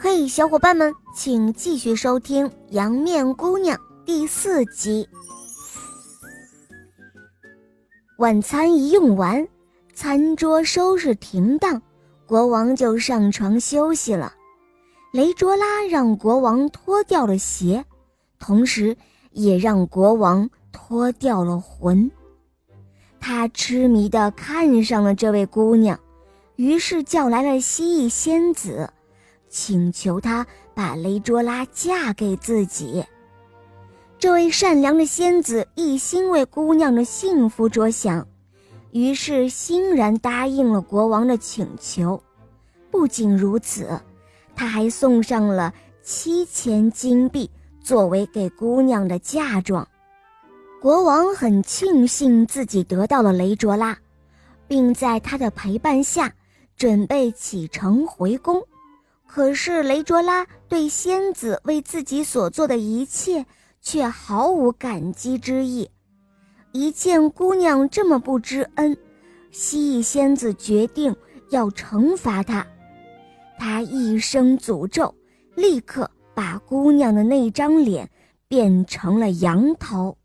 嘿，小伙伴们，请继续收听《阳面姑娘》第四集。晚餐一用完，餐桌收拾停当，国王就上床休息了。雷卓拉让国王脱掉了鞋，同时也让国王脱掉了魂。他痴迷地看上了这位姑娘，于是叫来了蜥蜴仙子。请求他把雷卓拉嫁给自己。这位善良的仙子一心为姑娘的幸福着想，于是欣然答应了国王的请求。不仅如此，他还送上了七千金币作为给姑娘的嫁妆。国王很庆幸自己得到了雷卓拉，并在他的陪伴下准备启程回宫。可是雷卓拉对仙子为自己所做的一切却毫无感激之意。一见姑娘这么不知恩，蜥蜴仙子决定要惩罚她。她一声诅咒，立刻把姑娘的那张脸变成了羊头。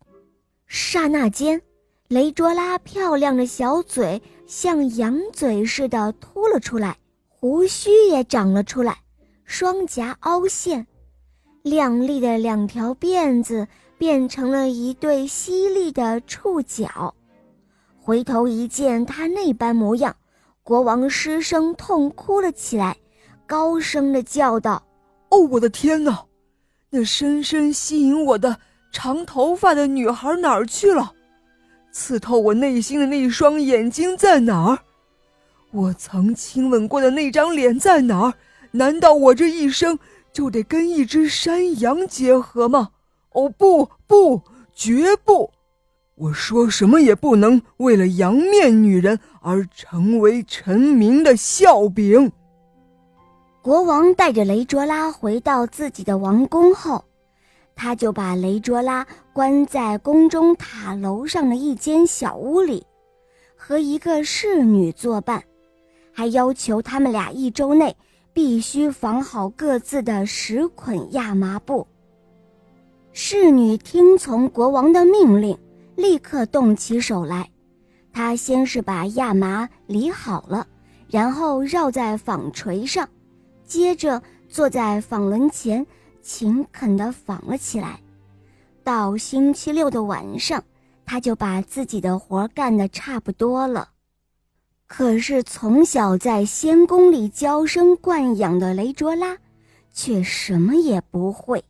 刹那间，雷卓拉漂亮的小嘴像羊嘴似的凸了出来。胡须也长了出来，双颊凹陷，亮丽的两条辫子变成了一对犀利的触角。回头一见他那般模样，国王失声痛哭了起来，高声的叫道：“哦，我的天哪！那深深吸引我的长头发的女孩哪儿去了？刺透我内心的那一双眼睛在哪儿？”我曾亲吻过的那张脸在哪儿？难道我这一生就得跟一只山羊结合吗？哦，不不，绝不！我说什么也不能为了羊面女人而成为臣民的笑柄。国王带着雷卓拉回到自己的王宫后，他就把雷卓拉关在宫中塔楼上的一间小屋里，和一个侍女作伴。还要求他们俩一周内必须缝好各自的十捆亚麻布。侍女听从国王的命令，立刻动起手来。她先是把亚麻理好了，然后绕在纺锤上，接着坐在纺轮前勤恳地纺了起来。到星期六的晚上，她就把自己的活干得差不多了。可是从小在仙宫里娇生惯养的雷卓拉，却什么也不会。